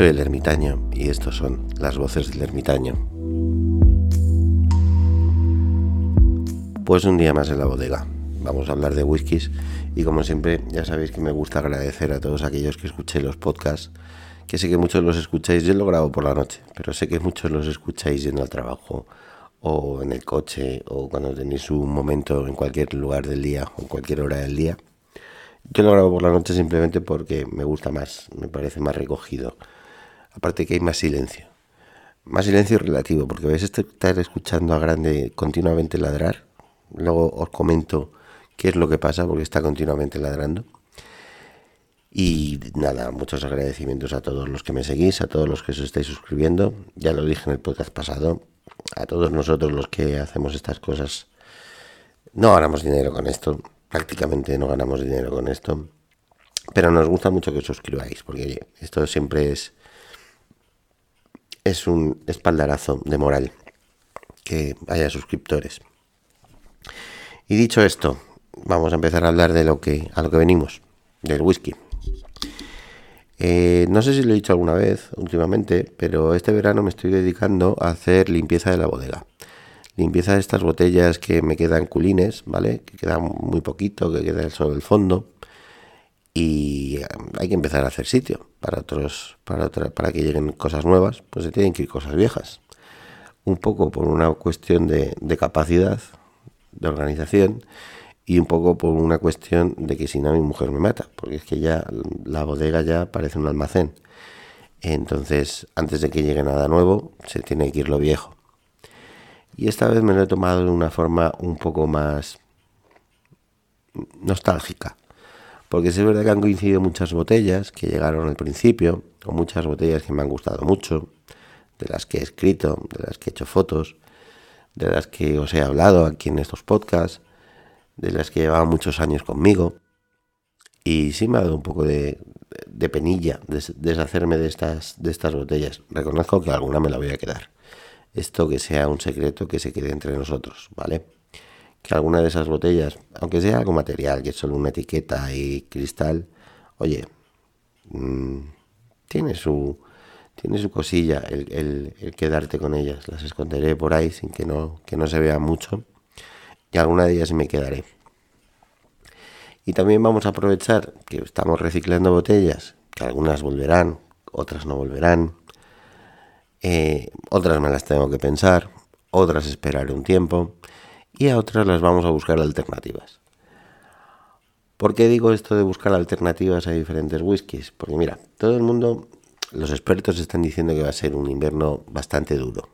Soy el ermitaño y estos son las voces del ermitaño. Pues un día más en la bodega. Vamos a hablar de whiskies y como siempre ya sabéis que me gusta agradecer a todos aquellos que escuchéis los podcasts, que sé que muchos los escucháis, yo lo grabo por la noche, pero sé que muchos los escucháis yendo al trabajo o en el coche o cuando tenéis un momento en cualquier lugar del día o en cualquier hora del día. Yo lo grabo por la noche simplemente porque me gusta más, me parece más recogido. Aparte que hay más silencio. Más silencio relativo, porque vais a estar escuchando a Grande continuamente ladrar. Luego os comento qué es lo que pasa, porque está continuamente ladrando. Y nada, muchos agradecimientos a todos los que me seguís, a todos los que os estáis suscribiendo. Ya lo dije en el podcast pasado. A todos nosotros los que hacemos estas cosas. No ganamos dinero con esto prácticamente no ganamos dinero con esto. Pero nos gusta mucho que os suscribáis, porque esto siempre es, es un espaldarazo de moral que haya suscriptores. Y dicho esto, vamos a empezar a hablar de lo que a lo que venimos, del whisky. Eh, no sé si lo he dicho alguna vez últimamente, pero este verano me estoy dedicando a hacer limpieza de la bodega limpieza de estas botellas que me quedan culines, ¿vale? Que quedan muy poquito, que queda solo el fondo. Y eh, hay que empezar a hacer sitio para otros, para para que lleguen cosas nuevas, pues se tienen que ir cosas viejas. Un poco por una cuestión de, de capacidad, de organización, y un poco por una cuestión de que si no mi mujer me mata, porque es que ya la bodega ya parece un almacén. Entonces, antes de que llegue nada nuevo, se tiene que ir lo viejo. Y esta vez me lo he tomado de una forma un poco más nostálgica. Porque es verdad que han coincidido muchas botellas que llegaron al principio, o muchas botellas que me han gustado mucho, de las que he escrito, de las que he hecho fotos, de las que os he hablado aquí en estos podcasts, de las que llevaban muchos años conmigo. Y sí me ha dado un poco de, penilla deshacerme de estas, de estas botellas. Reconozco que alguna me la voy a quedar esto que sea un secreto que se quede entre nosotros, ¿vale? Que alguna de esas botellas, aunque sea algo material, que es solo una etiqueta y cristal, oye, mm, tiene su tiene su cosilla el, el, quedarte con ellas. Las esconderé por ahí sin que no, que no se vea mucho. Y alguna de ellas me quedaré. Y también vamos a aprovechar que estamos reciclando botellas, que algunas volverán, otras no volverán, eh, otras me las tengo que pensar, otras esperaré un tiempo y a otras las vamos a buscar alternativas. ¿Por qué digo esto de buscar alternativas a diferentes whiskies? Porque mira, todo el mundo, los expertos están diciendo que va a ser un invierno bastante duro,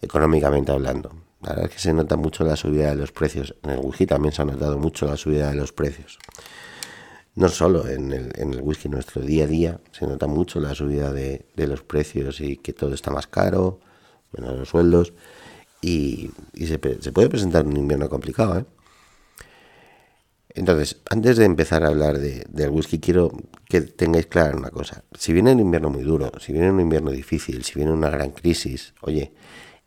económicamente hablando. La verdad es que se nota mucho la subida de los precios. En el whisky también se ha notado mucho la subida de los precios no solo en el, en el whisky, nuestro día a día se nota mucho la subida de, los precios y que todo está más caro, menos los sueldos, y, se, puede presentar un invierno complicado. ¿eh? Entonces, antes de empezar a hablar de, del whisky, quiero que tengáis clara una cosa. Si viene un invierno muy duro, si viene un invierno difícil, si viene una gran crisis, oye,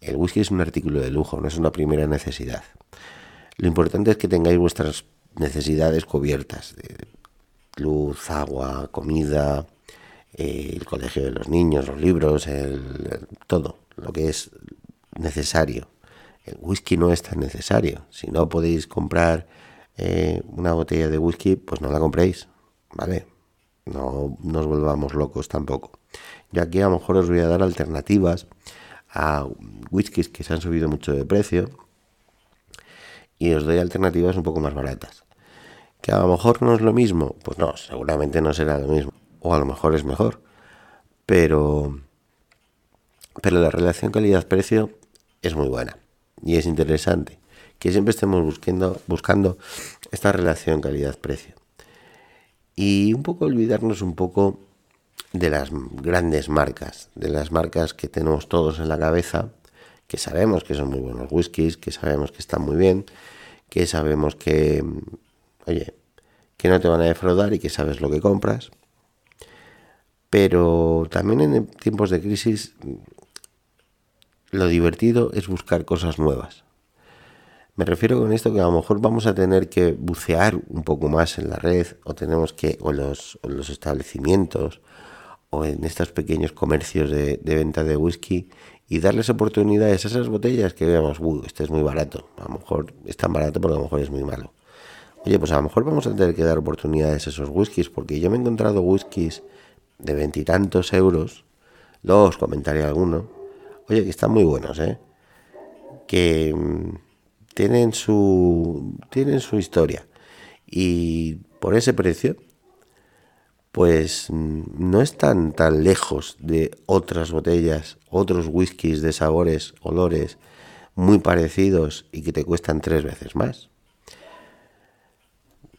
el whisky es un artículo de lujo, no es una primera necesidad. Lo importante es que tengáis vuestras necesidades cubiertas luz, agua, comida, eh, el colegio de los niños, los libros, el, todo lo que es necesario. El whisky no es tan necesario. Si no podéis comprar eh, una botella de whisky, pues no la compréis, ¿vale? No nos volvamos locos tampoco. Ya aquí a lo mejor os voy a dar alternativas a whiskies que se han subido mucho de precio y os doy alternativas un poco más baratas. Que a lo mejor no es lo mismo, pues no, seguramente no será lo mismo. O a lo mejor es mejor. Pero, pero la relación calidad-precio es muy buena y es interesante. Que siempre estemos buscando, buscando esta relación calidad-precio. Y un poco olvidarnos un poco de las grandes marcas, de las marcas que tenemos todos en la cabeza, que sabemos que son muy buenos whiskies, que sabemos que están muy bien, que sabemos que oye, que no te van a defraudar y que sabes lo que compras. Pero también en tiempos de crisis lo divertido es buscar cosas nuevas. Me refiero con esto que a lo mejor vamos a tener que bucear un poco más en la red o tenemos que, o los, los establecimientos o en estos pequeños comercios de, venta de whisky y darles oportunidades a esas botellas que veamos, uy, este es muy barato, a lo mejor es tan barato porque a lo mejor es muy malo. Oye, pues a lo mejor vamos a tener que dar oportunidades a esos whiskies, porque yo me he encontrado whiskies de veintitantos euros, luego os comentaré alguno, oye, que están muy buenos, ¿eh? Que mm, tienen su, tienen su historia. Y por ese precio, pues mm, no están tan lejos de otras botellas, otros whiskies de sabores, olores muy parecidos y que te cuestan tres veces más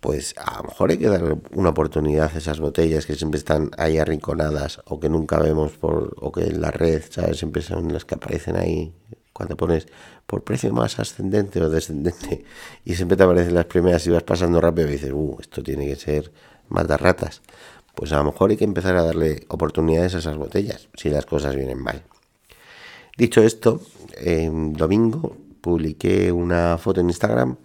pues a lo mejor hay que dar una oportunidad a esas botellas que siempre están ahí arrinconadas o que nunca vemos por o que en la red, ¿sabes? Siempre son las que aparecen ahí cuando pones por precio más ascendente o descendente y siempre te aparecen las primeras y vas pasando rápido y dices, uh, esto tiene que ser ratas. Pues a lo mejor hay que empezar a darle oportunidades a esas botellas si las cosas vienen mal. Dicho esto, en domingo publiqué una foto en Instagram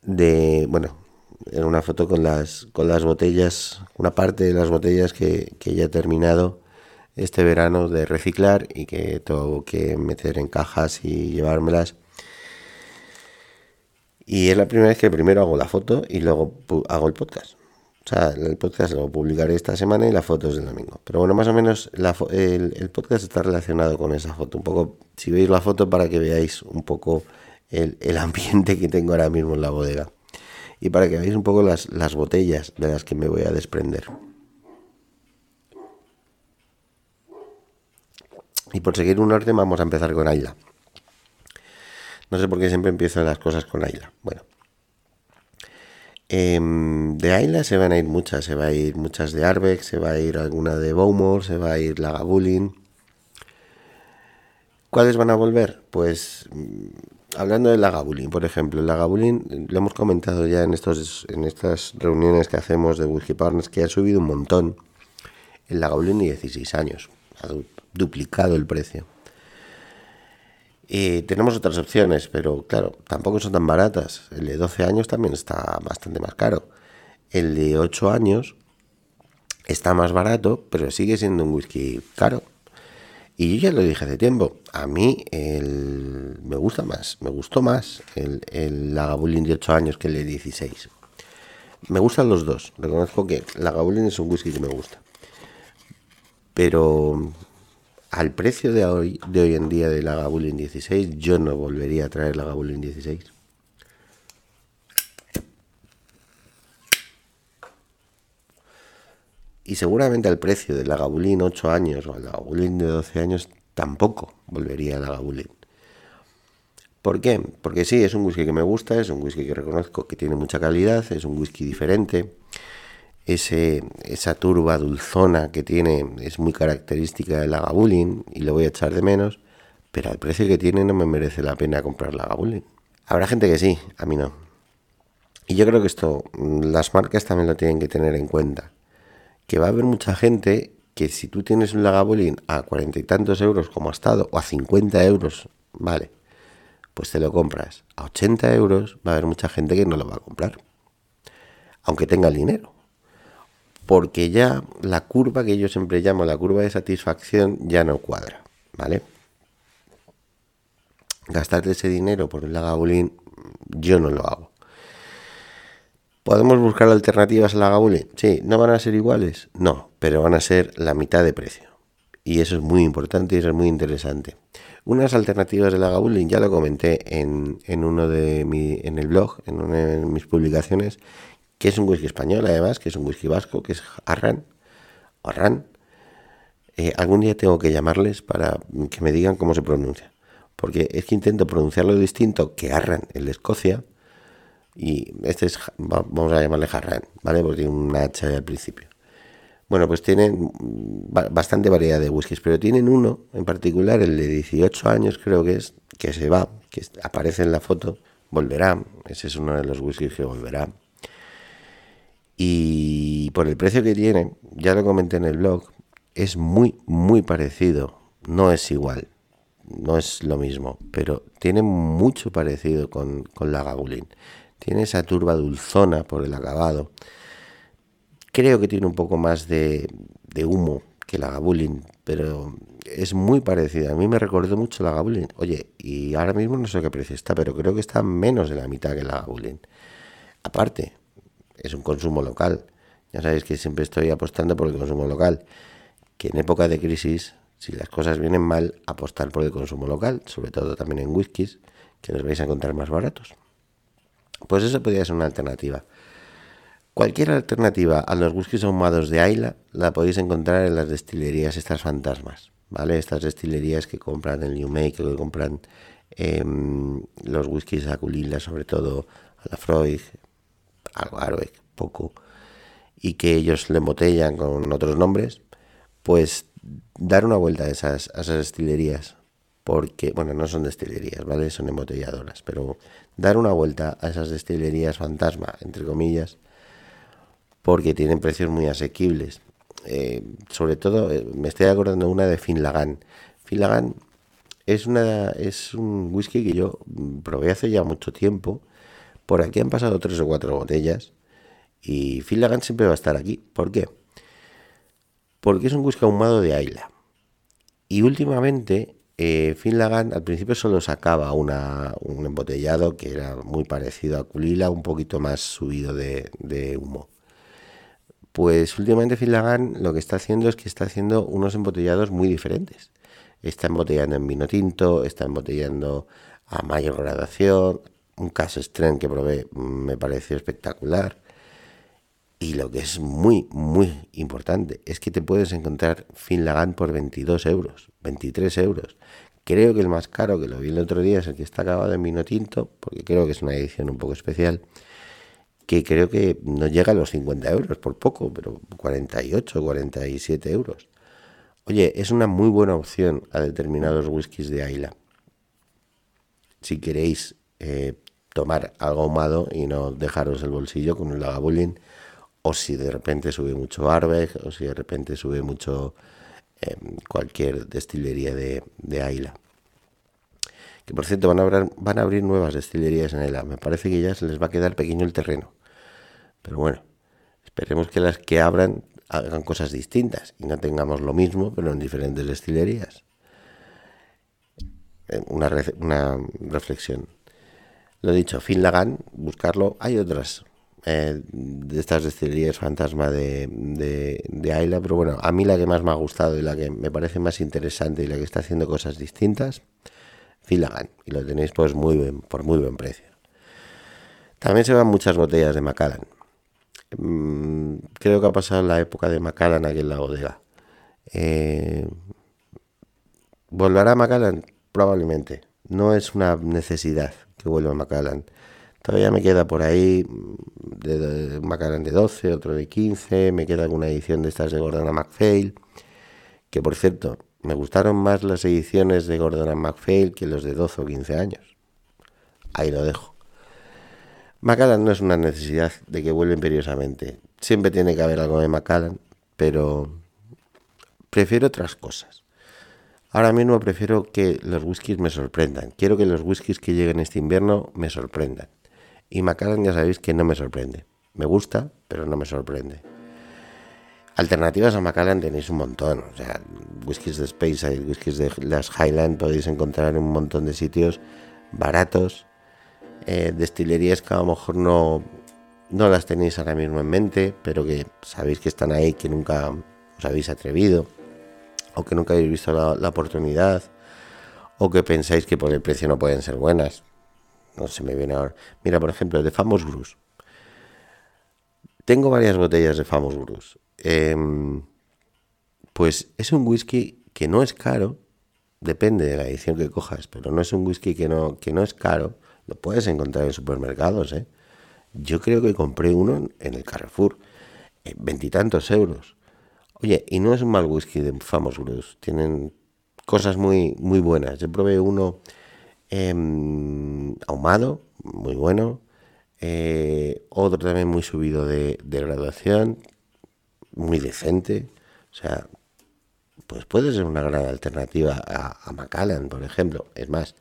de, bueno, era una foto con las, con las botellas, una parte de las botellas que, ya he terminado este verano de reciclar y que tengo que meter en cajas y llevármelas. Y es la primera vez que primero hago la foto y luego hago el podcast. O sea, el podcast lo publicaré esta semana y la foto es del domingo. Pero bueno, más o menos el, el, podcast está relacionado con esa foto. Un poco, si veis la foto para que veáis un poco el, el ambiente que tengo ahora mismo en la bodega y para que veáis un poco las, las botellas de las que me voy a desprender. Y por seguir un orden vamos a empezar con Ayla. No sé por qué siempre empiezo las cosas con Ayla. Bueno. Em, de Ayla se van a ir muchas. Se va a ir muchas de Arbex, se va a ir alguna de Bowmore, se va a ir la Gabulin. ¿Cuáles van a volver? Pues hablando del Lagavulin, por ejemplo, el Lagavulin lo hemos comentado ya en estos en estas reuniones que hacemos de Whisky Partners que ha subido un montón. El Lagavulin de 16 años, ha duplicado el precio. Y tenemos otras opciones, pero claro, tampoco son tan baratas. El de 12 años también está bastante más caro. El de 8 años está más barato, pero sigue siendo un whisky caro. Y yo ya lo dije hace tiempo, a mí el, me gusta más, me gustó más el, el de 8 años que el de 16. Me gustan los dos, reconozco que Lagavulin es un whisky que me gusta. Pero al precio de hoy, de hoy en día de Lagavulin 16, yo no volvería a traer Lagavulin 16. Y seguramente al precio del Lagavulin 8 años o al Lagavulin de 12 años tampoco volvería al Lagavulin. ¿Por qué? Porque sí, es un whisky que me gusta, es un whisky que reconozco que tiene mucha calidad, es un whisky diferente. Ese, esa turba dulzona que tiene es muy característica del Lagavulin y lo voy a echar de menos, pero al precio que tiene no me merece la pena comprar Lagavulin. Habrá gente que sí, a mí no. Y yo creo que esto las marcas también lo tienen que tener en cuenta que va a haber mucha gente que si tú tienes un Lagavulin a cuarenta y tantos euros como ha estado, o a 50 euros, vale, pues te lo compras. A 80 euros va a haber mucha gente que no lo va a comprar, aunque tenga el dinero. Porque ya la curva que yo siempre llamo la curva de satisfacción ya no cuadra, ¿vale? Gastarte ese dinero por un Lagavulin, yo no lo hago. ¿Podemos buscar alternativas a la? Sí, ¿no van a ser iguales? No, pero van a ser la mitad de precio. Y eso es muy importante y eso es muy interesante. Unas alternativas de la Gabulin, ya lo comenté en, uno de mi, en el blog, en una de mis publicaciones, que es un whisky español además, que es un whisky vasco, que es Arran. Arran. Eh, algún día tengo que llamarles para que me digan cómo se pronuncia. Porque es que intento pronunciarlo distinto que Arran, el de Escocia, y este es, vamos a llamarle Harran, ¿vale? Porque tiene una H al principio. Bueno, pues tienen bastante variedad de whiskies, pero tienen uno en particular, el de 18 años creo que es, que se va, que aparece en la foto, volverá. Ese es uno de los whiskies que volverá. Y por el precio que tiene, ya lo comenté en el blog, es muy, muy parecido. No es igual, no es lo mismo, pero tiene mucho parecido con, con la Gabulin. Tiene esa turba dulzona por el acabado. Creo que tiene un poco más de, humo que la Gabulin, pero es muy parecida. A mí me recordó mucho la Gabulin. Oye, y ahora mismo no sé qué precio está, pero creo que está menos de la mitad que la Gabulin. Aparte, es un consumo local. Ya sabéis que siempre estoy apostando por el consumo local. Que en época de crisis, si las cosas vienen mal, apostar por el consumo local, sobre todo también en whiskies, que los vais a encontrar más baratos. Pues eso podría ser una alternativa. Cualquier alternativa a los whiskies ahumados de Ayla la podéis encontrar en las destilerías estas fantasmas, ¿vale? Estas destilerías que compran el New Make, que compran em, los whiskies Aculila, sobre todo a la Freud, algo Aroek, poco, y que ellos le embotellan con otros nombres, pues dar una vuelta a esas, a esas destilerías, porque, bueno, no son destilerías, ¿vale? Son embotelladoras, pero dar una vuelta a esas destilerías fantasma, entre comillas, porque tienen precios muy asequibles. Eh, sobre todo, eh, me estoy acordando una de Finlagan. Finlagan es, una, es un whisky que yo probé hace ya mucho tiempo. Por aquí han pasado tres o cuatro botellas. Y Finlagan siempre va a estar aquí. ¿Por qué? Porque es un whisky ahumado de Ayla. Y últimamente, eh, Finlagan al principio solo sacaba una, un embotellado que era muy parecido a Culila, un poquito más subido de humo. Pues últimamente Finlagan lo que está haciendo es que está haciendo unos embotellados muy diferentes. Está embotellando en vino tinto, está embotellando a mayor gradación. Un caso Strength que probé me pareció espectacular. Y lo que es muy, muy importante es que te puedes encontrar Finlagan por 22 euros, 23 euros. Creo que el más caro, que lo vi el otro día, es el que está acabado en vino tinto, porque creo que es una edición un poco especial que creo que no llega a los 50 euros por poco, pero 48, 47 euros. Oye, es una muy buena opción a determinados whiskies de Ayla. Si queréis eh, tomar algo ahumado y no dejaros el bolsillo con el Lagavulin, o si de repente sube mucho Arbeck, o si de repente sube mucho em, cualquier destilería de, Ayla. Que por cierto, van a, abrir, van a abrir nuevas destilerías en Ayla. Me parece que ya se les va a quedar pequeño el terreno. Pero bueno, esperemos que las que abran hagan cosas distintas y no tengamos lo mismo, pero en diferentes destilerías. Eh, una, reflexión. Lo dicho, Finlagan, buscarlo. Hay otras eh, de estas destilerías fantasma de, de, Ayla, pero bueno, a mí la que más me ha gustado y la que me parece más interesante y la que está haciendo cosas distintas, Finlagan. Y lo tenéis pues muy por muy buen precio. También se van muchas botellas de Macallan. Mm, creo que ha pasado la época de Macallan aquí en la bodega. Eh, ¿Volverá Macallan? Probablemente. No es una necesidad que vuelva Macallan. Todavía me queda por ahí mm, de, Macallan de 12, otro de 15, me queda alguna edición de estas de Gordon MacPhail, que por cierto, me gustaron más las ediciones de Gordon MacPhail que los de 12 o 15 años. Ahí lo dejo. Macallan no es una necesidad de que vuelva imperiosamente. Siempre tiene que haber algo de Macallan, pero prefiero otras cosas. Ahora mismo prefiero que los whiskies me sorprendan. Quiero que los whiskies que lleguen este invierno me sorprendan. Y Macallan ya sabéis que no me sorprende. Me gusta, pero no me sorprende. Alternativas a Macallan tenéis un montón. O sea, whiskies de Speyside, whiskies de las Highland podéis encontrar en un montón de sitios baratos eh, destilerías que a lo mejor no, no las tenéis ahora mismo en mente, pero que sabéis que están ahí, que nunca os habéis atrevido, o que nunca habéis visto la, oportunidad, o que pensáis que por el precio no pueden ser buenas. No se me viene ahora. Mira, por ejemplo, de Famous Bruce. Tengo varias botellas de Famous Bruce. Em, pues es un whisky que no es caro, depende de la edición que cojas, pero no es un whisky que no, que no es caro lo puedes encontrar en supermercados, ¿eh? Yo creo que compré uno en el Carrefour, eh, veintitantos euros. Oye, y no es un mal whisky de Famous Bruce, tienen cosas muy, muy buenas. Yo probé uno em, ahumado, muy bueno, eh, otro también muy subido de, graduación, muy decente. O sea, pues puede ser una gran alternativa a, a Macallan, por ejemplo. Es más,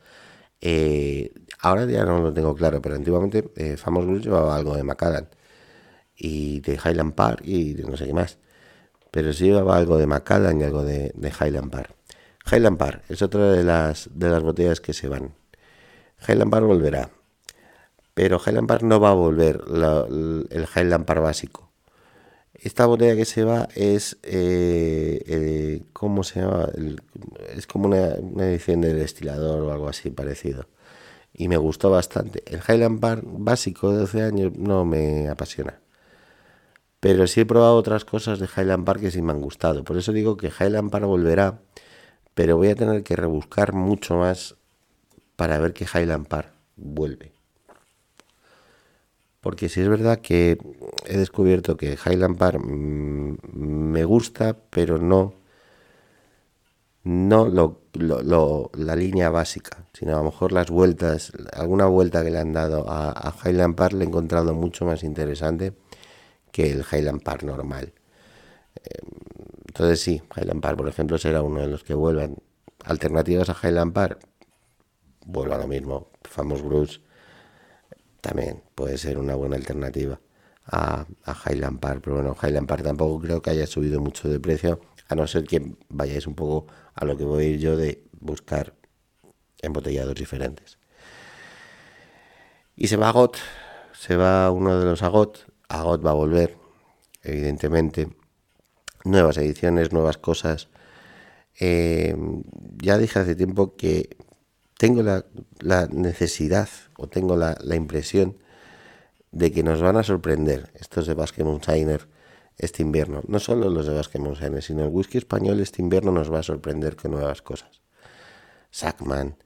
eh, ahora ya no lo tengo claro, pero antiguamente eh, Famous llevaba algo de Macallan y de Highland Park y de no sé qué más. pero sí llevaba algo de Macallan y algo de, de Highland Park. Highland Park es otra de las, de las botellas que se van. Highland Park volverá, pero Highland Park no va a volver el Highland Park básico. Esta botella que se va es, eh, eh, ¿cómo se llama? es como una, una, edición del destilador o algo así parecido. Y me gustó bastante. El Highland Park básico de 12 años no me apasiona. Pero sí he probado otras cosas de Highland Park que sí me han gustado. Por eso digo que Highland Park volverá, pero voy a tener que rebuscar mucho más para ver que Highland Park vuelve. Porque si es verdad que he descubierto que Highland Park mm, me gusta, pero no, no lo, la línea básica, sino a lo mejor las vueltas, alguna vuelta que le han dado a, Highland Park le he encontrado mucho más interesante que el Highland Park normal. Em, entonces sí, Highland Park, por ejemplo, será uno de los que vuelvan. Alternativas a Highland Park, vuelvo a lo mismo. Famous Bruce también puede ser una buena alternativa a, Highland Park. Pero bueno, Highland Park tampoco creo que haya subido mucho de precio, a no ser que vayáis un poco a lo que voy a ir yo de buscar embotellados diferentes. Y se va Agot, se va uno de los Agot, Agot va a volver, evidentemente. Nuevas ediciones, nuevas cosas. Eh, ya dije hace tiempo que tengo la, necesidad o tengo la, impresión de que nos van a sorprender estos de Basque Moonshiner este invierno. No solo los de Basque Moonshiner, sino el whisky español este invierno nos va a sorprender con nuevas cosas. Sackman,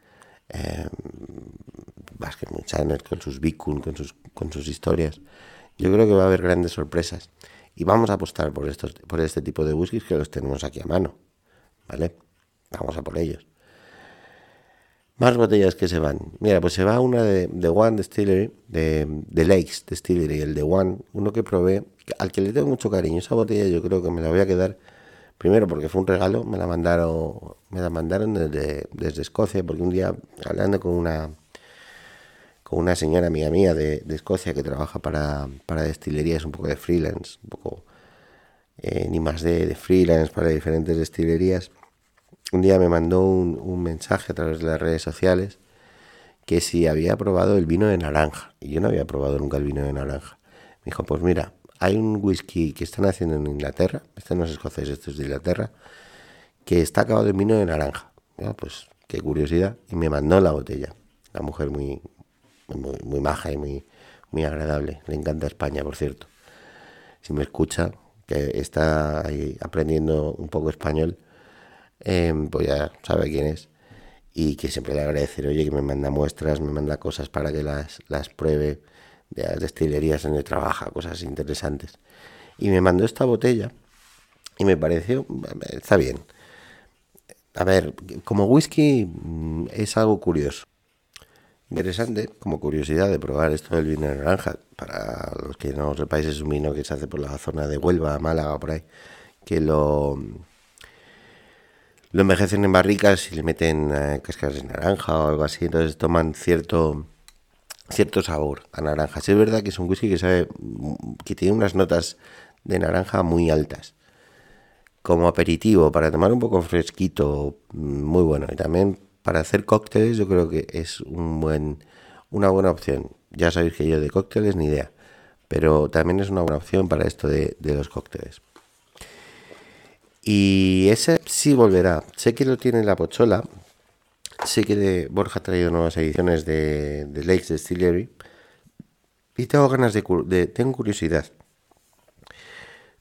eh, Basque Moonshiner con sus Bicun, con sus, con sus historias. Yo creo que va a haber grandes sorpresas. Y vamos a apostar por, estos, por este tipo de whiskies que los tenemos aquí a mano. ¿Vale? Vamos a por ellos. Más botellas que se van. Mira, pues se va una de, de One Distillery, de, de Lakes Distillery, el de One, uno que probé, al que le tengo mucho cariño. Esa botella yo creo que me la voy a quedar, primero porque fue un regalo, me la mandaron, me la mandaron desde, desde Escocia, porque un día hablando con una con una señora amiga mía de, de Escocia que trabaja para, para destilerías, un poco de freelance, un poco eh, ni más de, de freelance para diferentes destilerías un día me mandó un, mensaje a través de las redes sociales que si había probado el vino de naranja. Y yo no había probado nunca el vino de naranja. Me dijo, pues mira, hay un whisky que están haciendo en Inglaterra, este no es escocés, este es de Inglaterra, que está acabado en vino de naranja. pues qué curiosidad. Y me mandó la botella. La mujer muy, muy, muy maja y muy, muy agradable. Le encanta España, por cierto. Si me escucha, que está ahí aprendiendo un poco español, Em, pues ya sabe quién es. Y que siempre le agradecer, oye, que me manda muestras, me manda cosas para que las, las pruebe de las destilerías el trabaja, cosas interesantes. Y me mandó esta botella y me pareció, está bien. A ver, como whisky mm, es algo curioso. Interesante, como curiosidad de probar esto del vino naranja. Para los que no sepáis, es un vino que se hace por la zona de Huelva, Málaga, por ahí. Que lo, lo envejecen en barricas y le meten eh, cáscaras de naranja o algo así, entonces toman cierto cierto sabor a naranja. es verdad que es un whisky que sabe que tiene unas notas de naranja muy altas. Como aperitivo, para tomar un poco fresquito, muy bueno. Y también para hacer cócteles yo creo que es un buen, una buena opción. Ya sabéis que yo de cócteles ni idea, pero también es una buena opción para esto de, de los cócteles. Y ese sí volverá. Sé que lo tiene la Pochola. Sé que de Borja ha traído nuevas ediciones de, de Lakes Distillery. Y tengo ganas de, Tengo curiosidad.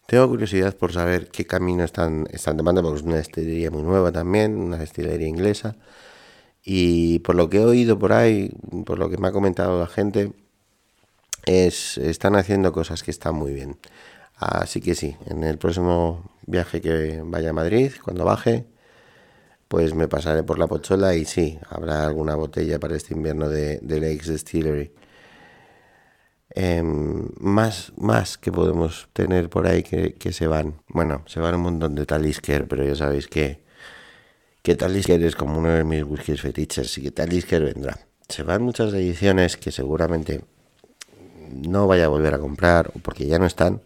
Tengo curiosidad por saber qué camino están, están tomando, porque es una destilería muy nueva también, una destilería inglesa. Y por lo que he oído por ahí, por lo que me ha comentado la gente, es, están haciendo cosas que están muy bien. Así que sí, en el próximo viaje que vaya a Madrid, cuando baje, pues me pasaré por la Pochola y sí, habrá alguna botella para este invierno de, de Lakes Distillery. Em, más, más que podemos tener por ahí que, se van. Bueno, se van un montón de Talisker, pero ya sabéis que, que Talisker es como uno de mis whiskies fetiches y que Talisker vendrá. Se van muchas ediciones que seguramente no vaya a volver a comprar porque ya no están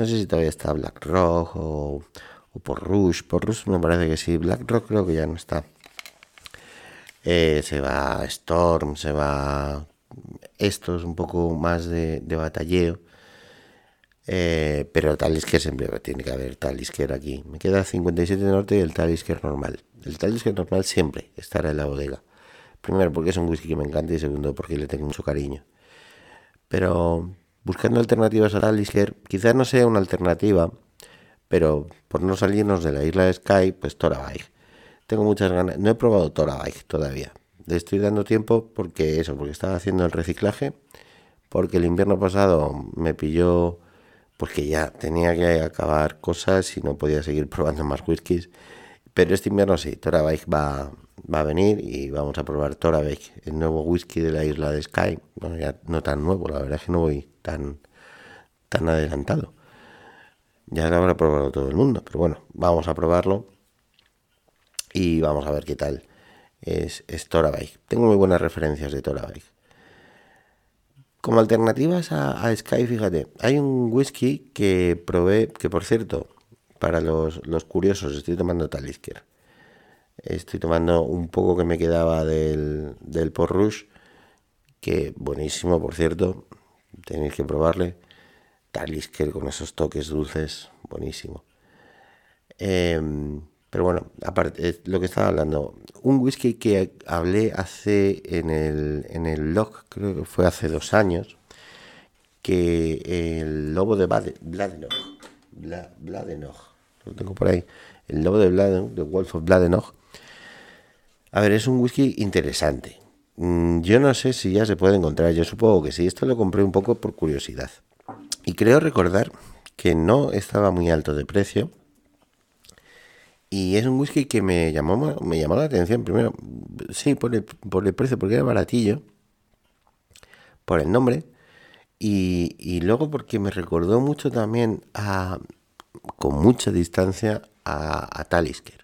No sé si todavía está Black Rock o, o por Rush. Por Rush me parece que sí. Black Rock creo que ya no está. Eh, se va Storm, se va estos un poco más de, de batalleo. Eh, pero el Talisker siempre tiene que haber Talisker aquí. Me queda 57 norte y el Talisker normal. El Talisker normal siempre estará en la bodega. Primero porque es un whisky que me encanta y segundo porque le tengo mucho cariño. Pero buscando alternativas a Talisker, quizás no sea una alternativa, pero por no salirnos de la isla de Sky, pues Torabike. Tengo muchas ganas. No he probado Torabike todavía. Le estoy dando tiempo porque eso, porque estaba haciendo el reciclaje, porque el invierno pasado me pilló porque ya tenía que acabar cosas y no podía seguir probando más whiskies. Pero este invierno sí, Torabike va, va a venir y vamos a probar Torabike, el nuevo whisky de la isla de Sky. Bueno, ya no tan nuevo, la verdad es que no voy tan, tan adelantado. Ya lo habrá probado todo el mundo, pero bueno, vamos a probarlo y vamos a ver qué tal es, es. Tengo muy buenas referencias de Torabike. Como alternativas a, Sky, fíjate, hay un whisky que probé, que por cierto, para los, curiosos, estoy tomando Talisker. Estoy tomando un poco que me quedaba del, del Port Rouge, que buenísimo, por cierto, tenéis que probarle. Talisker con esos toques dulces, buenísimo. Em, pero bueno, aparte, lo que estaba hablando, un whisky que hablé hace en el, en el blog, creo que fue hace dos años, que el lobo de Bladenoch, Bladenoch, lo tengo por ahí, el lobo de Bladenoch, The Wolf of Bladenoch, a ver, es un whisky interesante. Mm, yo no sé si ya se puede encontrar, yo supongo que sí, esto lo compré un poco por curiosidad. Y creo recordar que no estaba muy alto de precio y es un whisky que me llamó, me llamó la atención primero, sí, por el, por el precio, porque era baratillo, por el nombre, y, y luego porque me recordó mucho también a, con mucha distancia a, a Talisker.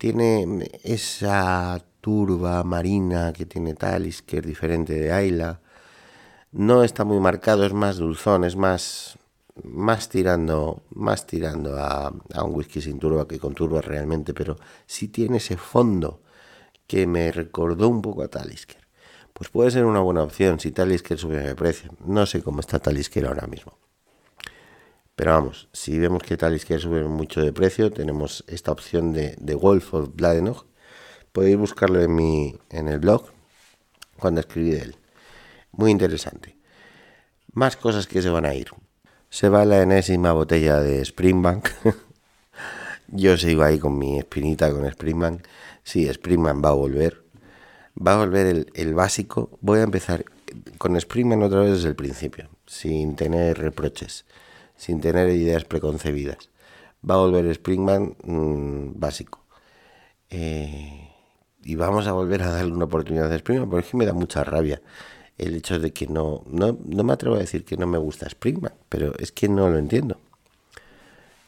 Tiene esa turba marina que tiene Talisker, diferente de Ayla. No está muy marcado, es más dulzón, es más, más tirando, más tirando a, un whisky sin turba que con turba realmente, pero sí tiene ese fondo que me recordó un poco a Talisker. Pues puede ser una buena opción si Talisker sube de precio. No sé cómo está Talisker ahora mismo. Pero vamos, si vemos que Talisker sube mucho de precio, tenemos esta opción de, de Wolf of Bladenoch. Podéis buscarlo en, mi, en el blog cuando escribí de él. Muy interesante. Más cosas que se van a ir. Se va la enésima botella de Springbank. Yo sigo ahí con mi espinita con Springbank. Sí, Springbank va a volver. Va a volver el, básico. Voy a empezar con Springbank otra vez desde el principio, sin tener reproches, sin tener ideas preconcebidas. Va a volver Springbank mm, básico. Eh, y vamos a volver a darle una oportunidad a Springbank, porque me da mucha rabia el hecho de que no, no, me atrevo a decir que no me gusta Springman, pero es que no lo entiendo.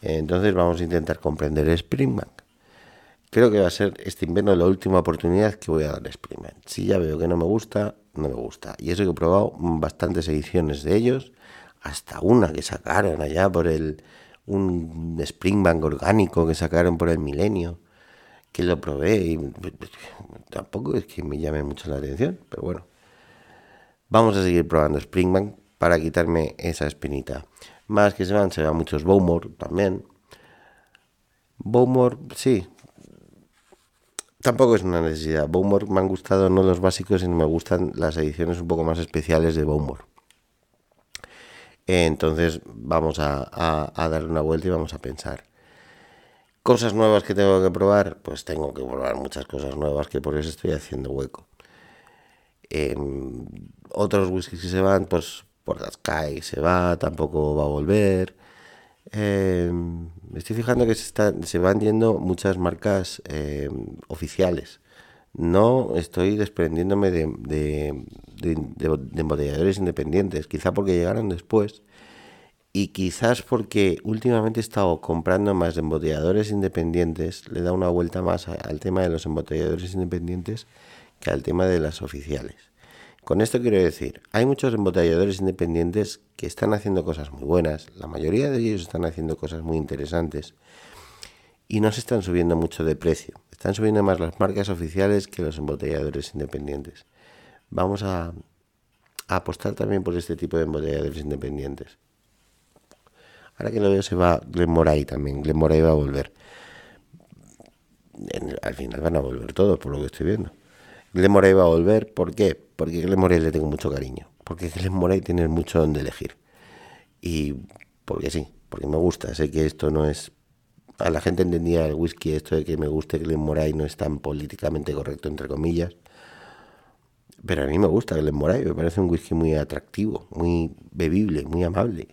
Entonces vamos a intentar comprender Springman. Creo que va a ser este invierno la última oportunidad que voy a dar a Springman. Si ya veo que no me gusta, no me gusta. Y eso que he probado bastantes ediciones de ellos, hasta una que sacaron allá por el un Springbank orgánico que sacaron por el milenio, que lo probé y tampoco es que me llame mucho la atención, pero bueno, Vamos a seguir probando Springbank para quitarme esa espinita. Más que se van, se van muchos Bowmore también. Bowmore, sí. Tampoco es una necesidad. Bowmore me han gustado no los básicos, sino me gustan las ediciones un poco más especiales de Bowmore. Entonces vamos a, a, darle una vuelta y vamos a pensar. Cosas nuevas que tengo que probar, pues tengo que probar muchas cosas nuevas que por eso estoy haciendo hueco. Em, otros whiskies que se van, pues por las Sky se va, tampoco va a volver. Em, estoy fijando que se, están, se van yendo muchas marcas em, oficiales. No estoy desprendiéndome de, de, de, embotelladores independientes, quizá porque llegaron después y quizás porque últimamente he estado comprando más embotelladores independientes, le da una vuelta más al tema de los embotelladores independientes que al tema de las oficiales. Con esto quiero decir, hay muchos embotelladores independientes que están haciendo cosas muy buenas, la mayoría de ellos están haciendo cosas muy interesantes y no se están subiendo mucho de precio. Están subiendo más las marcas oficiales que los embotelladores independientes. Vamos a, apostar también por este tipo de embotelladores independientes. Ahora que lo veo se va Glen Moray también. Glen Moray va a volver. al final van a volver todos, por lo que estoy viendo. Glen Moray va a volver. ¿Por qué? Porque a Glen Moray le tengo mucho cariño. Porque Glen Moray tiene mucho donde elegir. Y porque sí, porque me gusta. Sé que esto no es a la gente entendía el whisky esto de que me guste Glen Moray no es tan políticamente correcto entre comillas. Pero a mí me gusta Glen Moray me parece un whisky muy atractivo muy bebible muy amable.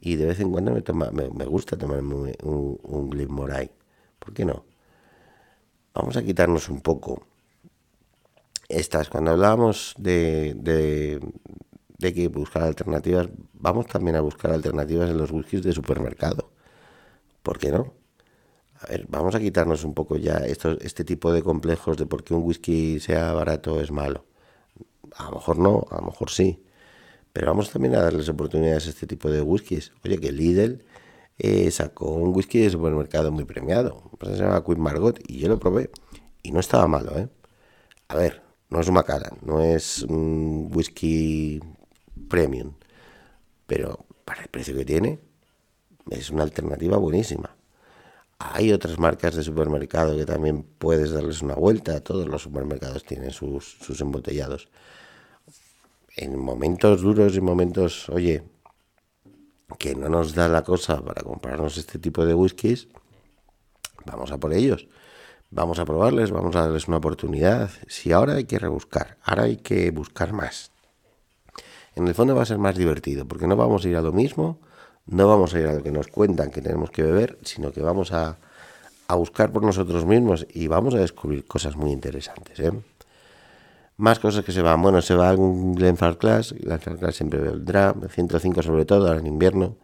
Y de vez en cuando me toma me, gusta tomarme un, un, Glen Moray. ¿por qué no? vamos a quitarnos un poco estas. Cuando hablábamos de, de, de que buscar alternativas vamos también a buscar alternativas en los whiskies de supermercado. ¿por qué no? Vamos a quitarnos un poco ya estos, este tipo de complejos de por qué un whisky sea barato es malo. A lo mejor no, a lo mejor sí. Pero vamos también a darles oportunidades a este tipo de whiskies. Oye, que Lidl eh, sacó un whisky de supermercado muy premiado. Se llama Queen Margot y yo lo probé. Y no estaba malo, ¿eh? A ver, no es un Macallan, no es un whisky premium. Pero para el precio que tiene, es una alternativa buenísima. Hay otras marcas de supermercado que también puedes darles una vuelta. Todos los supermercados tienen sus, embotellados. En momentos duros y momentos, oye, que no nos da la cosa para comprarnos este tipo de whiskies, vamos a por ellos. Vamos a probarles, vamos a darles una oportunidad. Si ahora hay que rebuscar, ahora hay que buscar más. En el fondo va a ser más divertido, porque no vamos a ir a lo mismo, no vamos a ir a lo que nos cuentan que tenemos que beber, sino que vamos a, buscar por nosotros mismos y vamos a descubrir cosas muy interesantes. ¿eh? Más cosas que se van. Bueno, se va algún Glenfarclas. Glenfarclas siempre vendrá. 105 sobre todo, ahora en invierno.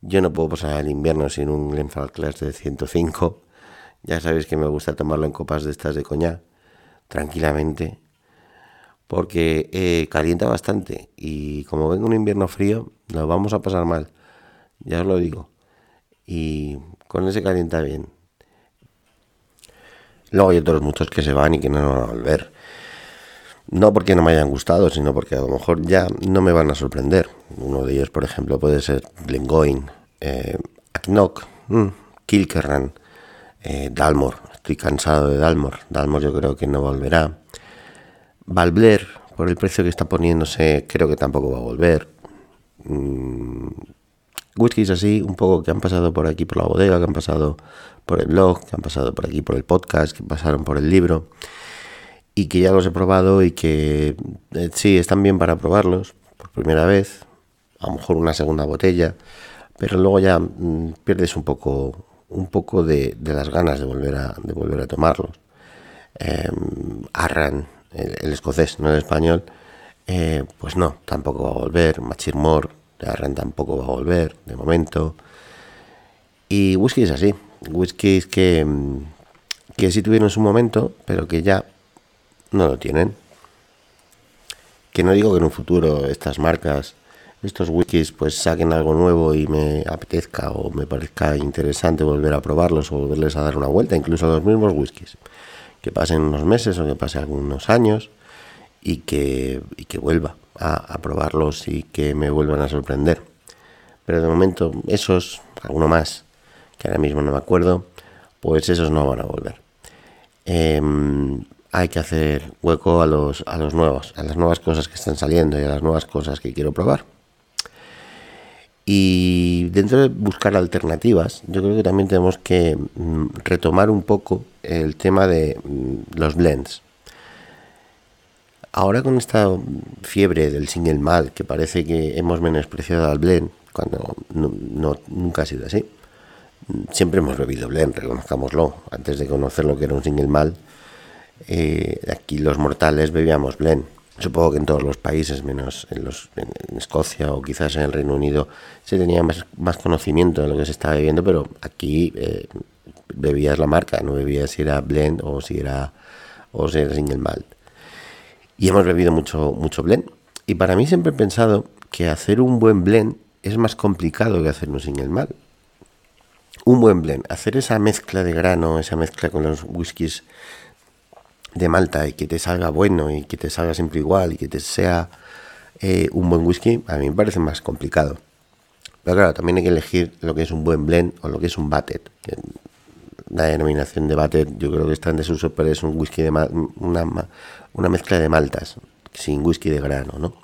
Yo no puedo pasar el invierno sin un Glenfarclas de 105. Ya sabéis que me gusta tomarlo en copas de estas de coñac, tranquilamente, porque eh, calienta bastante y como venga un invierno frío, lo vamos a pasar mal ya os lo digo. Y con ese calienta bien. Luego hay otros muchos que se van y que no van a volver. No porque no me hayan gustado, sino porque a lo mejor ya no me van a sorprender. Uno de ellos, por ejemplo, puede ser Glengoyne, eh, mm, Kilkerran, eh, Dalmor. Estoy cansado de Dalmor. Dalmor yo creo que no volverá. Valbler, por el precio que está poniéndose, creo que tampoco va a volver. Mm, whiskies así, un poco que han pasado por aquí por la bodega, que han pasado por el blog, que han pasado por aquí por el podcast, que pasaron por el libro y que ya los he probado y que eh, sí, están bien para probarlos por primera vez, a lo mejor una segunda botella, pero luego ya mm, pierdes un poco un poco de, las ganas de volver a, de volver a tomarlos. Em, Arran, el, escocés, no el español, eh, pues no, tampoco va a volver. Machirmore Arran tampoco va a volver, de momento. Y whisky es así. Whiskies que, que sí tuvieron su momento, pero que ya no lo tienen. Que no digo que en un futuro estas marcas, estos whiskies, pues saquen algo nuevo y me apetezca o me parezca interesante volver a probarlos o volverles a dar una vuelta, incluso a los mismos whiskies. Que pasen unos meses o que pasen algunos años y que, y que vuelva a, probarlos y que me vuelvan a sorprender. Pero de momento esos, alguno más, que ahora mismo no me acuerdo, pues esos no van a volver. Em, hay que hacer hueco a los, a los nuevos, a las nuevas cosas que están saliendo y a las nuevas cosas que quiero probar. Y dentro de buscar alternativas, yo creo que también tenemos que mm, retomar un poco el tema de mm, los blends. Ahora con esta fiebre del single mal, que parece que hemos menospreciado al blend, cuando no, nunca ha sido así. Siempre hemos bebido blend, reconozcámoslo. Antes de conocer lo que era un single mal, eh, aquí los mortales bebíamos blend. Supongo que en todos los países, menos en, Escocia o quizás en el Reino Unido, se tenía más, más conocimiento de lo que se estaba bebiendo, pero aquí eh, bebías la marca, no bebías si era blend o si era, o si era single malt. Y hemos bebido mucho, mucho blend. Y para mí siempre he pensado que hacer un buen blend es más complicado que hacer un single mal. Un buen blend, hacer esa mezcla de grano, esa mezcla con los whiskies de Malta y que te salga bueno y que te salga siempre igual y que te sea eh, un buen whisky, a mí me parece más complicado. Pero claro, también hay que elegir lo que es un buen blend o lo que es un batted. La denominación de batted yo creo que está en desuso, pero es un whisky de una, una mezcla de maltas, sin whisky de grano, ¿no?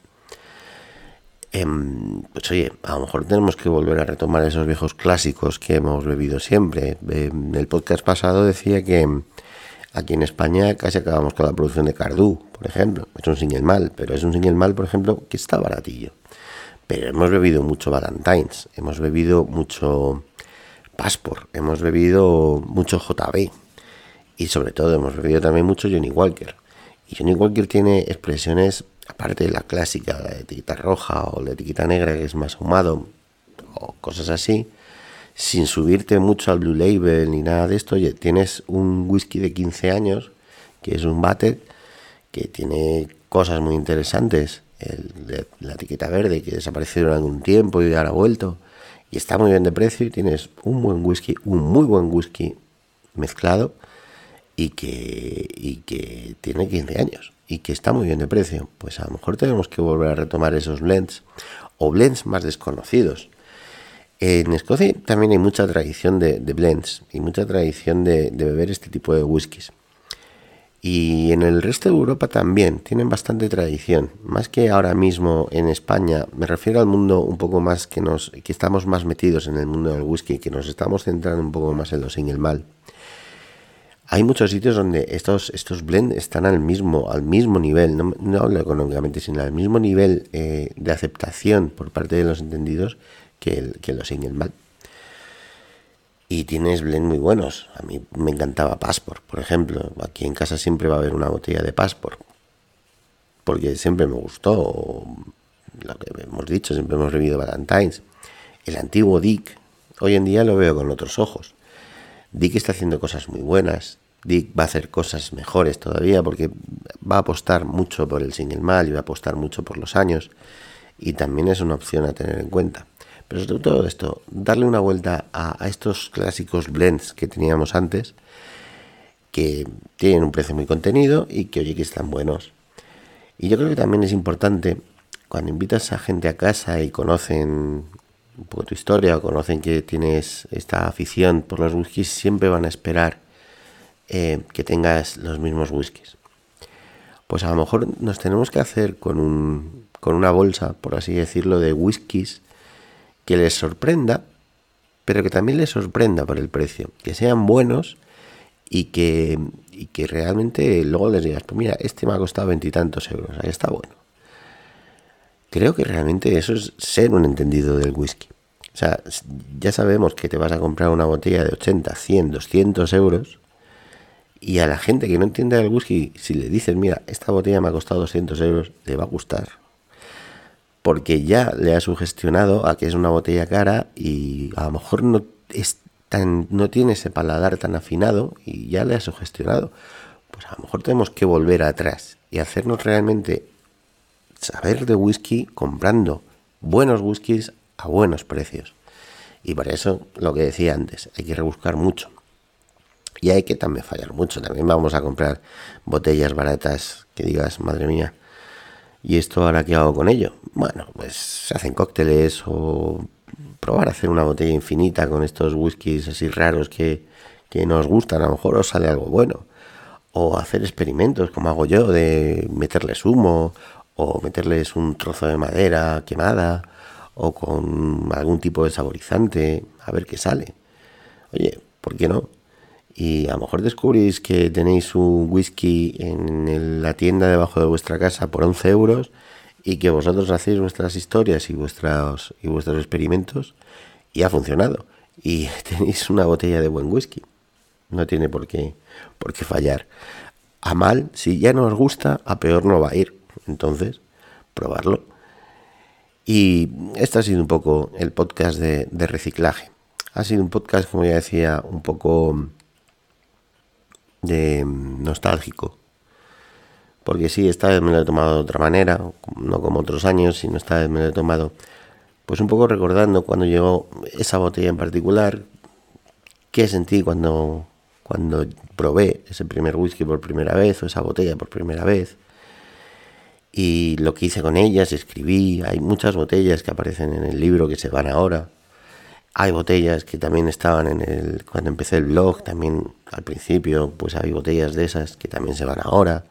Em, pues oye, a lo mejor tenemos que volver a retomar esos viejos clásicos que hemos bebido siempre. En el podcast pasado decía que aquí en España casi acabamos con la producción de Cardú, por ejemplo. Es un single mal, pero es un single mal, por ejemplo, que está baratillo. Pero hemos bebido mucho Valentine's, hemos bebido mucho Passport, hemos bebido mucho JB y sobre todo hemos bebido también mucho Johnny Walker. Y Johnny Walker tiene expresiones, aparte de la clásica, la etiqueta roja o la etiqueta negra que es más ahumado o cosas así, sin subirte mucho al Blue Label ni nada de esto, oye, tienes un whisky de 15 años que es un Batted que tiene cosas muy interesantes el, la etiqueta verde que desapareció en algún tiempo y ahora ha vuelto. Y está muy bien de precio y tienes un buen whisky, un muy buen whisky mezclado y que, y que tiene 15 años y que está muy bien de precio. Pues a lo mejor tenemos que volver a retomar esos blends o blends más desconocidos. En Escocia también hay mucha tradición de, blends y mucha tradición de, beber este tipo de whiskies. Y en el resto de Europa también tienen bastante tradición, más que ahora mismo en España. Me refiero al mundo un poco más que nos que estamos más metidos en el mundo del whisky, que nos estamos centrando un poco más en lo sin el mal. Hay muchos sitios donde estos estos blends están al mismo al mismo nivel, no, no hablo económicamente, sino al mismo nivel eh, de aceptación por parte de los entendidos que, el, que los single mal y tienes blend muy buenos. A mí me encantaba Passport, por ejemplo. Aquí en casa siempre va a haber una botella de Passport. Porque siempre me gustó. Lo que hemos dicho, siempre hemos bebido Valentine's. El antiguo Dick, hoy en día lo veo con otros ojos. Dick está haciendo cosas muy buenas. Dick va a hacer cosas mejores todavía porque va a apostar mucho por el single mal y va a apostar mucho por los años. Y también es una opción a tener en cuenta. Pero sobre todo esto, darle una vuelta a, estos clásicos blends que teníamos antes, que tienen un precio muy contenido y que oye que están buenos. Y yo creo que también es importante, cuando invitas a gente a casa y conocen un poco tu historia o conocen que tienes esta afición por los whiskies, siempre van a esperar eh, que tengas los mismos whiskies. Pues a lo mejor nos tenemos que hacer con, un, con una bolsa, por así decirlo, de whiskies que les sorprenda, pero que también les sorprenda por el precio, que sean buenos y que, y que realmente luego les digas, pues mira, este me ha costado veintitantos euros, ahí está bueno. Creo que realmente eso es ser un entendido del whisky. O sea, ya sabemos que te vas a comprar una botella de 80, 100, 200 euros y a la gente que no entiende el whisky, si le dices, mira, esta botella me ha costado 200 euros, le va a gustar porque ya le ha sugestionado a que es una botella cara y a lo mejor no, es tan, no tiene ese paladar tan afinado y ya le ha sugestionado. Pues a lo mejor tenemos que volver atrás y hacernos realmente saber de whisky comprando buenos whiskies a buenos precios. Y por eso, lo que decía antes, hay que rebuscar mucho. Y hay que también fallar mucho. También vamos a comprar botellas baratas que digas, madre mía, ¿Y esto ahora qué hago con ello? Bueno, pues se hacen cócteles o probar a hacer una botella infinita con estos whiskies así raros que, que nos gustan, a lo mejor os sale algo bueno. O hacer experimentos como hago yo de meterles humo o meterles un trozo de madera quemada o con algún tipo de saborizante, a ver qué sale. Oye, ¿por qué no? y a lo mejor descubrís que tenéis un whisky en la tienda debajo de vuestra casa por 11 euros y que vosotros hacéis vuestras historias y vuestros, y vuestros experimentos y ha funcionado. Y tenéis una botella de buen whisky. No tiene por qué, por qué fallar. A mal, si ya no os gusta, a peor no va a ir. Entonces, probarlo. Y este ha sido un poco el podcast de, reciclaje. Ha sido un podcast, como ya decía, un poco de nostálgico, porque sí, esta vez me lo he tomado de otra manera, no como otros años, sino esta vez me lo he tomado pues un poco recordando cuando llegó esa botella en particular, qué sentí cuando, cuando probé ese primer whisky por primera vez o esa botella por primera vez. Y lo que hice con ellas, escribí, hay muchas botellas que aparecen en el libro que se van ahora. Hay botellas que también estaban en el cuando empecé el blog, también al principio, pues hay botellas de esas que también se van ahora.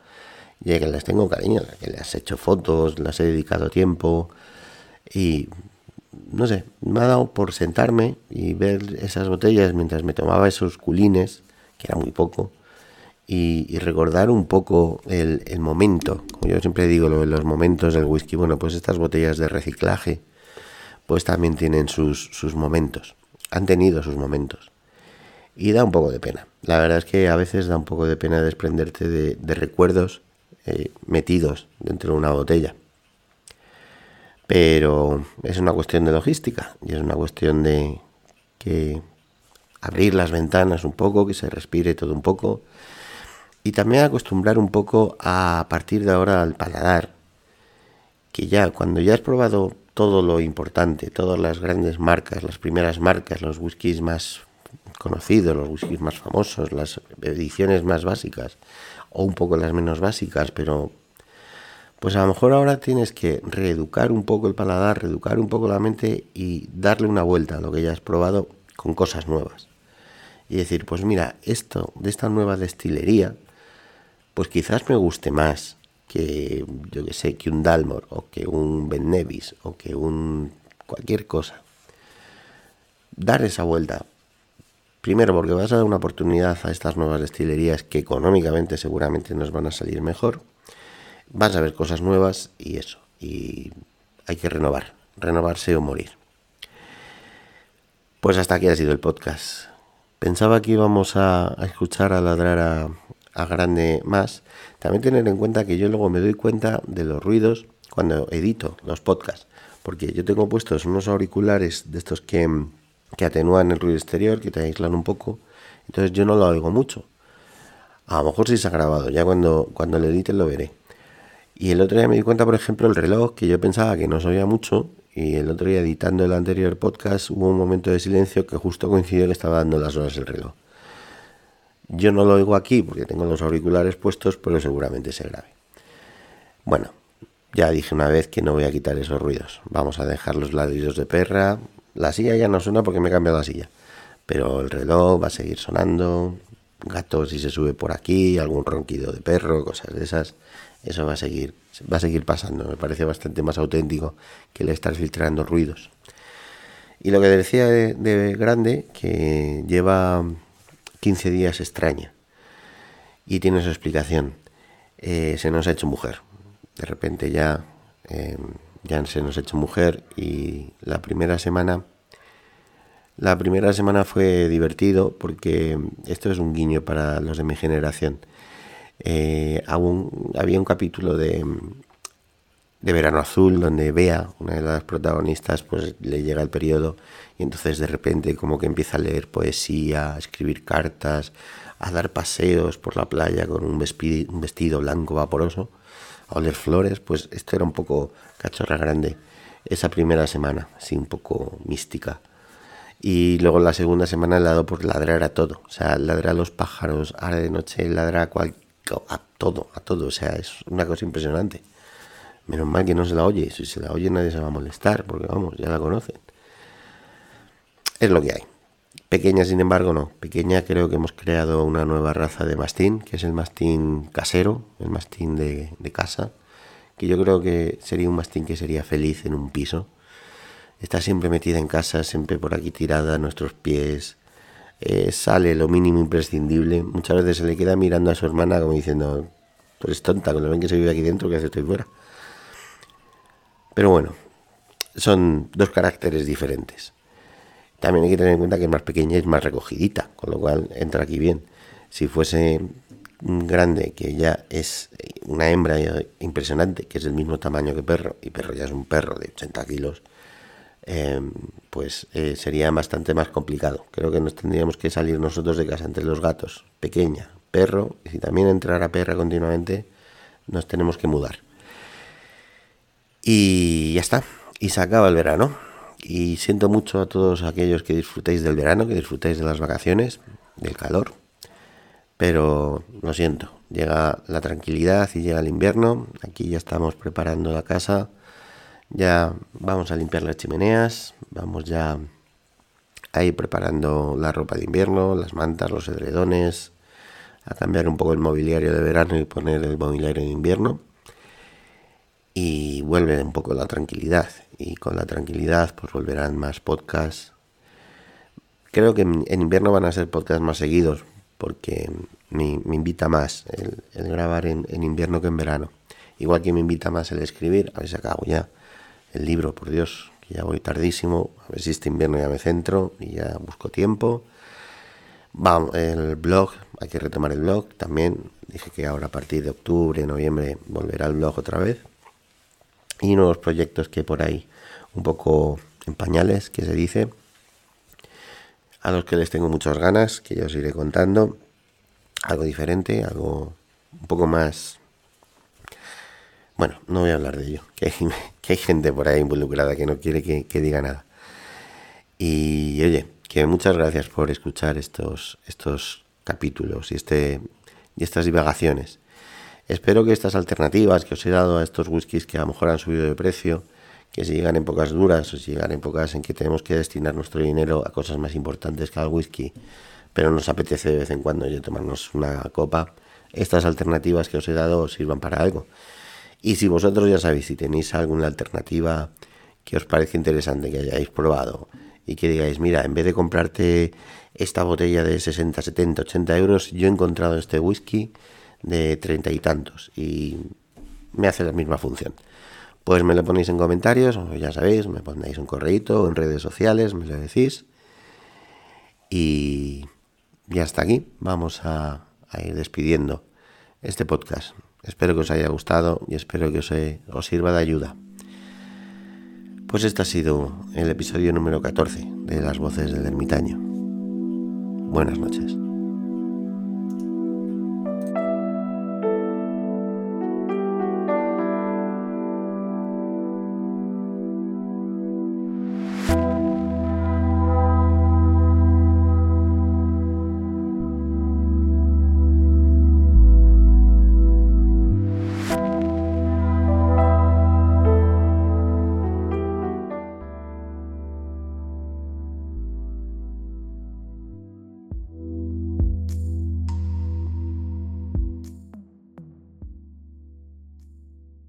Y que las tengo cariño, que las he hecho fotos, las he dedicado tiempo y no sé, me ha dado por sentarme y ver esas botellas mientras me tomaba esos culines, que era muy poco, y, recordar un poco el, momento. Como yo siempre digo, los momentos del whisky, bueno, pues estas botellas de reciclaje, pues también tienen sus, momentos, han tenido sus momentos. Y da un poco de pena. La verdad es que a veces da un poco de pena desprenderte de, recuerdos eh, metidos dentro de una botella. Pero es una cuestión de logística y es una cuestión de que abrir las ventanas un poco, que se respire todo un poco y también acostumbrar un poco a, partir de ahora al paladar, que ya cuando ya has probado todo lo importante, todas las grandes marcas, las primeras marcas, los whiskies más conocidos, los whiskies más famosos, las ediciones más básicas o un poco las menos básicas, pero pues a lo mejor ahora tienes que reeducar un poco el paladar, reeducar un poco la mente y darle una vuelta a lo que ya has probado con cosas nuevas. Y decir, pues mira, esto de esta nueva destilería, pues quizás me guste más que, yo que sé, que un Dalmor o que un Ben Nevis o que un cualquier cosa. Dar esa vuelta. Primero porque vas a dar una oportunidad a estas nuevas destilerías que económicamente seguramente nos van a salir mejor vas a ver cosas nuevas y eso. Y hay que renovar, renovarse o morir. Pues hasta aquí ha sido el podcast. Pensaba que íbamos a, escuchar a ladrar a, a, grande más. También tener en cuenta que yo luego me doy cuenta de los ruidos cuando edito los podcasts. Porque yo tengo puestos unos auriculares de estos que, que atenúan el ruido exterior, que te aíslan un poco. Entonces yo no lo oigo mucho. A lo mejor sí se ha grabado, ya cuando, cuando lo edite lo veré. Y el otro día me di cuenta, por ejemplo, el reloj, que yo pensaba que no se oía mucho, y el otro día editando el anterior podcast hubo un momento de silencio que justo coincidió que estaba dando las horas el reloj. Yo no lo oigo aquí porque tengo los auriculares puestos, pero seguramente se grabe. Bueno, ya dije una vez que no voy a quitar esos ruidos. Vamos a dejar los ladrillos de perra. La silla ya no suena porque me he cambiado la silla. Pero el reloj va a seguir sonando. Gato si se sube por aquí, algún ronquido de perro, cosas de esas eso va a seguir, va a seguir pasando. Me parece bastante más auténtico que el estar filtrando ruidos. Y lo que decía de, grande, que lleva 15 días extraña. Y tiene su explicación. Eh, se nos ha hecho mujer. De repente ya, eh, ya se nos ha hecho mujer y la primera semana... La primera semana fue divertido porque esto es un guiño para los de mi generación eh, había un capítulo de, de Verano Azul donde Bea, una de las protagonistas, pues le llega el periodo y entonces de repente como que empieza a leer poesía, a escribir cartas, a dar paseos por la playa con un vestido, un vestido blanco vaporoso, a oler flores, pues esto era un poco cachorra grande esa primera semana, así un poco mística. Y luego la segunda semana le ha dado por ladrar a todo, o sea, ladra a los pájaros, ahora de noche ladra a cualquier a todo, a todo. O sea, es una cosa impresionante. Menos mal que no se la oye. Si se la oye nadie se va a molestar, porque vamos, ya la conocen. Es lo que hay. Pequeña, sin embargo, no. Pequeña creo que hemos creado una nueva raza de mastín, que es el mastín casero, el mastín de, casa, que yo creo que sería un mastín que sería feliz en un piso. Está siempre metida en casa, siempre por aquí tirada a nuestros pies, eh, sale lo mínimo imprescindible. Muchas veces se le queda mirando a su hermana como diciendo, tú eres tonta, cuando ven que se vive aquí dentro, que hace estoy fuera? Pero bueno, son dos caracteres diferentes. También hay que tener en cuenta que es más pequeña y es más recogidita, con lo cual entra aquí bien. Si fuese grande, que ya es una hembra impresionante, que es del mismo tamaño que perro, y perro ya es un perro de 80 kilos, Em, pues eh, sería bastante más complicado. Creo que nos tendríamos que salir nosotros de casa entre los gatos, pequeña, perro, y si también entrara perra continuamente, nos tenemos que mudar. Y ya está, y se acaba el verano. Y siento mucho a todos aquellos que disfrutéis del verano, que disfrutéis de las vacaciones, del calor. Pero lo siento, llega la tranquilidad y llega el invierno. Aquí ya estamos preparando la casa. Ya vamos a limpiar las chimeneas. Vamos ya a ir preparando la ropa de invierno, las mantas, los edredones. A cambiar un poco el mobiliario de verano y poner el mobiliario de invierno y vuelve un poco la tranquilidad. Y con la tranquilidad pues volverán más podcasts. Creo que en invierno van a ser podcasts más seguidos porque me, invita más el, grabar en, invierno que en verano. Igual que me invita más el escribir, a ver si acabo ya el libro, por Dios, que ya voy tardísimo, a ver si este invierno ya me centro y ya busco tiempo. El blog, hay que retomar el blog también. Dije que ahora a partir de octubre, noviembre volverá el blog otra vez y nuevos proyectos que por ahí un poco en pañales, que se dice, a los que les tengo muchas ganas, que ya os iré contando, algo diferente, algo un poco más... Bueno, no voy a hablar de ello, que hay, que hay gente por ahí involucrada que no quiere que, que diga nada. Y oye, que muchas gracias por escuchar estos, estos capítulos y, este, y estas divagaciones. Espero que estas alternativas que os he dado a estos whiskies que a lo mejor han subido de precio, que si llegan en épocas duras o si llegan en épocas en que tenemos que destinar nuestro dinero a cosas más importantes que al whisky, pero nos apetece de vez en cuando ya tomarnos una copa, estas alternativas que os he dado sirvan para algo. Y si vosotros ya sabéis, si tenéis alguna alternativa que os parece interesante, que hayáis probado y que digáis, mira, en vez de comprarte esta botella de 60, 70, 80 euros, yo he encontrado este whisky de treinta y tantos y me hace la misma función. Pues me lo ponéis en comentarios, ya sabéis, me ponéis un correíto en redes sociales, me lo decís. Y ya hasta aquí, vamos a, ir despidiendo este podcast. Espero que os haya gustado y espero que os, os sirva de ayuda. Pues este ha sido el episodio número 14 de Las Voces del Ermitaño. Buenas noches.